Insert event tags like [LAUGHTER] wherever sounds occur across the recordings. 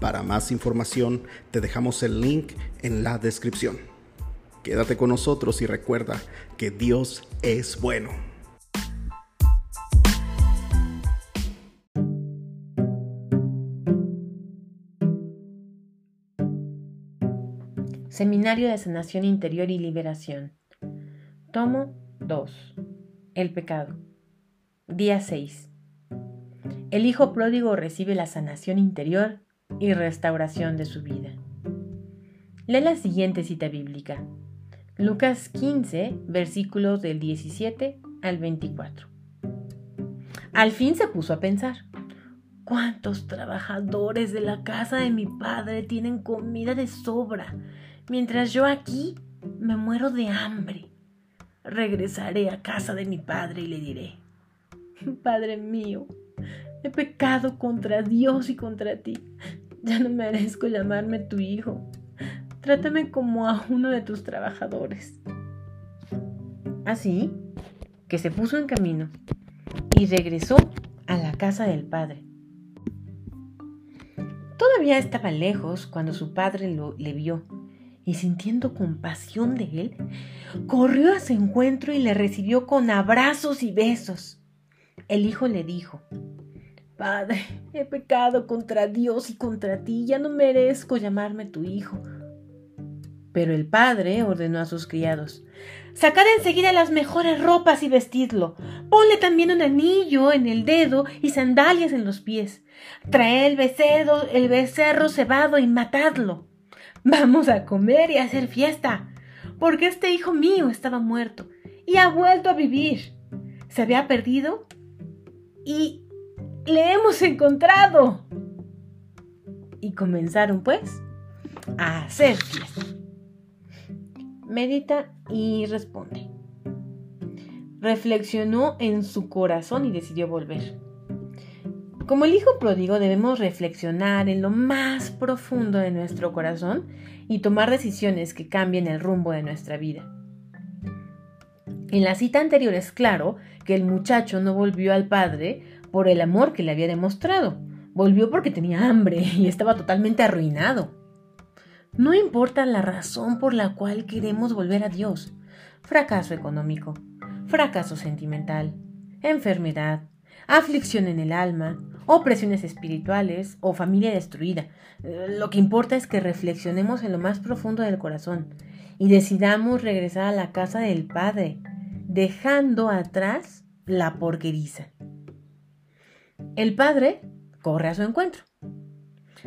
Para más información te dejamos el link en la descripción. Quédate con nosotros y recuerda que Dios es bueno. Seminario de Sanación Interior y Liberación. Tomo 2. El pecado. Día 6. El Hijo pródigo recibe la sanación interior y restauración de su vida. Lee la siguiente cita bíblica. Lucas 15, versículos del 17 al 24. Al fin se puso a pensar, ¿cuántos trabajadores de la casa de mi padre tienen comida de sobra, mientras yo aquí me muero de hambre? Regresaré a casa de mi padre y le diré, Padre mío, he pecado contra Dios y contra ti. [LAUGHS] Ya no merezco llamarme tu hijo. Trátame como a uno de tus trabajadores. Así que se puso en camino y regresó a la casa del padre. Todavía estaba lejos cuando su padre lo, le vio y sintiendo compasión de él, corrió a su encuentro y le recibió con abrazos y besos. El hijo le dijo, Padre, he pecado contra Dios y contra ti, ya no merezco llamarme tu hijo. Pero el padre ordenó a sus criados, Sacad enseguida las mejores ropas y vestidlo. Ponle también un anillo en el dedo y sandalias en los pies. Trae el becerro, el becerro cebado y matadlo. Vamos a comer y a hacer fiesta, porque este hijo mío estaba muerto y ha vuelto a vivir. Se había perdido y le hemos encontrado. Y comenzaron pues a hacer fiesta. Medita y responde. Reflexionó en su corazón y decidió volver. Como el hijo pródigo debemos reflexionar en lo más profundo de nuestro corazón y tomar decisiones que cambien el rumbo de nuestra vida. En la cita anterior es claro que el muchacho no volvió al padre por el amor que le había demostrado. Volvió porque tenía hambre y estaba totalmente arruinado. No importa la razón por la cual queremos volver a Dios. Fracaso económico, fracaso sentimental, enfermedad, aflicción en el alma, opresiones espirituales o familia destruida. Lo que importa es que reflexionemos en lo más profundo del corazón y decidamos regresar a la casa del Padre, dejando atrás la porqueriza. El padre corre a su encuentro.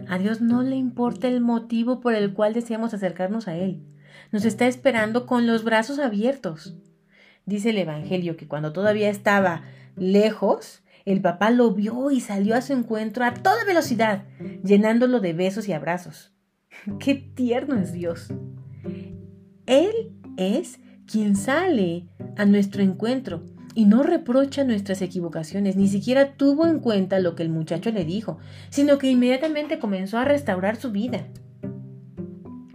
A Dios no le importa el motivo por el cual deseamos acercarnos a Él. Nos está esperando con los brazos abiertos. Dice el Evangelio que cuando todavía estaba lejos, el papá lo vio y salió a su encuentro a toda velocidad, llenándolo de besos y abrazos. [LAUGHS] ¡Qué tierno es Dios! Él es quien sale a nuestro encuentro y no reprocha nuestras equivocaciones, ni siquiera tuvo en cuenta lo que el muchacho le dijo, sino que inmediatamente comenzó a restaurar su vida.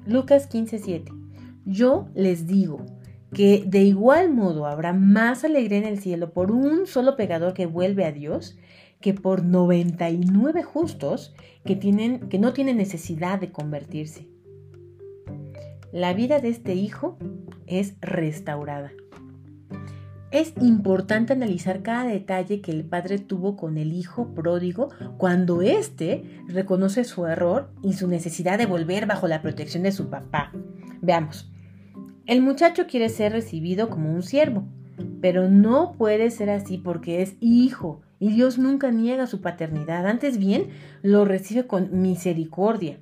Lucas 15:7 Yo les digo que de igual modo habrá más alegría en el cielo por un solo pecador que vuelve a Dios que por 99 justos que, tienen, que no tienen necesidad de convertirse. La vida de este hijo es restaurada. Es importante analizar cada detalle que el padre tuvo con el hijo pródigo cuando éste reconoce su error y su necesidad de volver bajo la protección de su papá. Veamos. El muchacho quiere ser recibido como un siervo, pero no puede ser así porque es hijo y Dios nunca niega su paternidad, antes bien lo recibe con misericordia.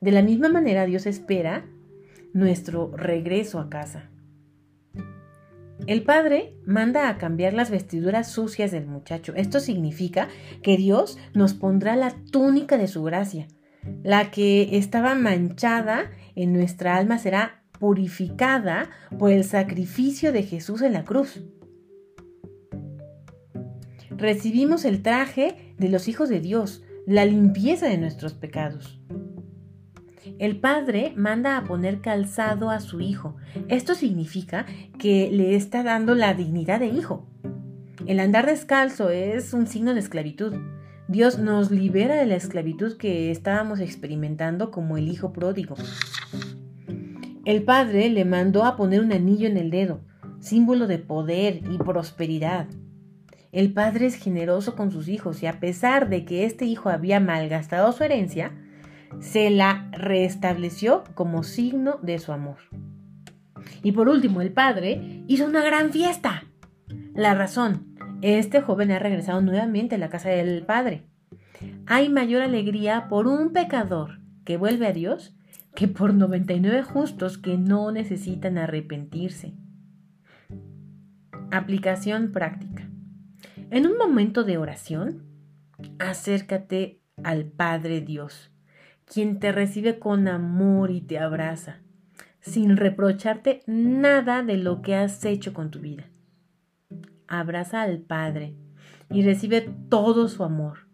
De la misma manera Dios espera nuestro regreso a casa. El padre manda a cambiar las vestiduras sucias del muchacho. Esto significa que Dios nos pondrá la túnica de su gracia. La que estaba manchada en nuestra alma será purificada por el sacrificio de Jesús en la cruz. Recibimos el traje de los hijos de Dios, la limpieza de nuestros pecados. El padre manda a poner calzado a su hijo. Esto significa que le está dando la dignidad de hijo. El andar descalzo es un signo de esclavitud. Dios nos libera de la esclavitud que estábamos experimentando como el hijo pródigo. El padre le mandó a poner un anillo en el dedo, símbolo de poder y prosperidad. El padre es generoso con sus hijos y a pesar de que este hijo había malgastado su herencia, se la restableció como signo de su amor. Y por último, el padre hizo una gran fiesta. La razón, este joven ha regresado nuevamente a la casa del padre. Hay mayor alegría por un pecador que vuelve a Dios que por 99 justos que no necesitan arrepentirse. Aplicación práctica. En un momento de oración, acércate al Padre Dios quien te recibe con amor y te abraza, sin reprocharte nada de lo que has hecho con tu vida. Abraza al Padre y recibe todo su amor,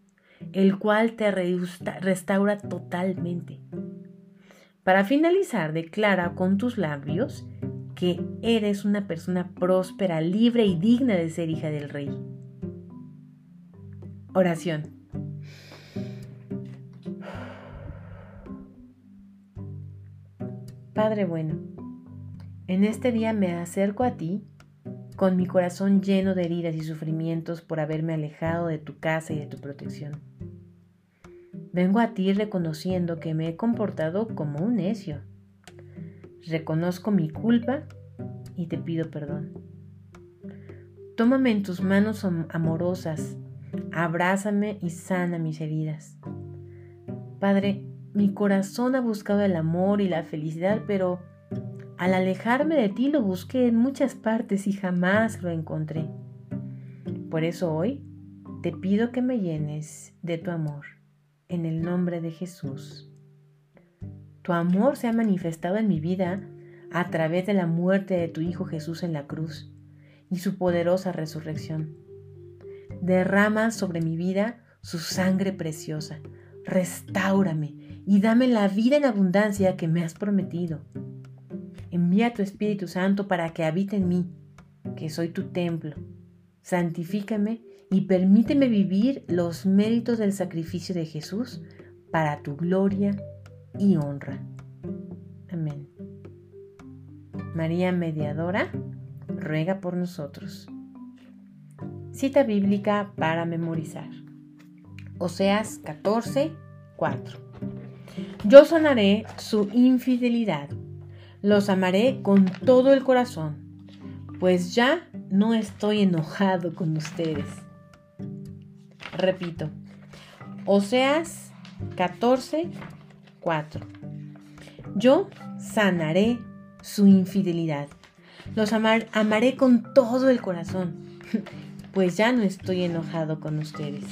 el cual te restaura totalmente. Para finalizar, declara con tus labios que eres una persona próspera, libre y digna de ser hija del Rey. Oración. Padre bueno, en este día me acerco a ti con mi corazón lleno de heridas y sufrimientos por haberme alejado de tu casa y de tu protección. Vengo a ti reconociendo que me he comportado como un necio. Reconozco mi culpa y te pido perdón. Tómame en tus manos amorosas, abrázame y sana mis heridas. Padre, mi corazón ha buscado el amor y la felicidad, pero al alejarme de ti lo busqué en muchas partes y jamás lo encontré. Por eso hoy te pido que me llenes de tu amor, en el nombre de Jesús. Tu amor se ha manifestado en mi vida a través de la muerte de tu Hijo Jesús en la cruz y su poderosa resurrección. Derrama sobre mi vida su sangre preciosa. Restáurame y dame la vida en abundancia que me has prometido. Envía tu Espíritu Santo para que habite en mí, que soy tu templo. Santifícame y permíteme vivir los méritos del sacrificio de Jesús para tu gloria y honra. Amén. María Mediadora, ruega por nosotros. Cita bíblica para memorizar. Oseas 14, 4. Yo sanaré su infidelidad. Los amaré con todo el corazón, pues ya no estoy enojado con ustedes. Repito, Oseas 14, 4. Yo sanaré su infidelidad. Los amaré con todo el corazón, [LAUGHS] pues ya no estoy enojado con ustedes.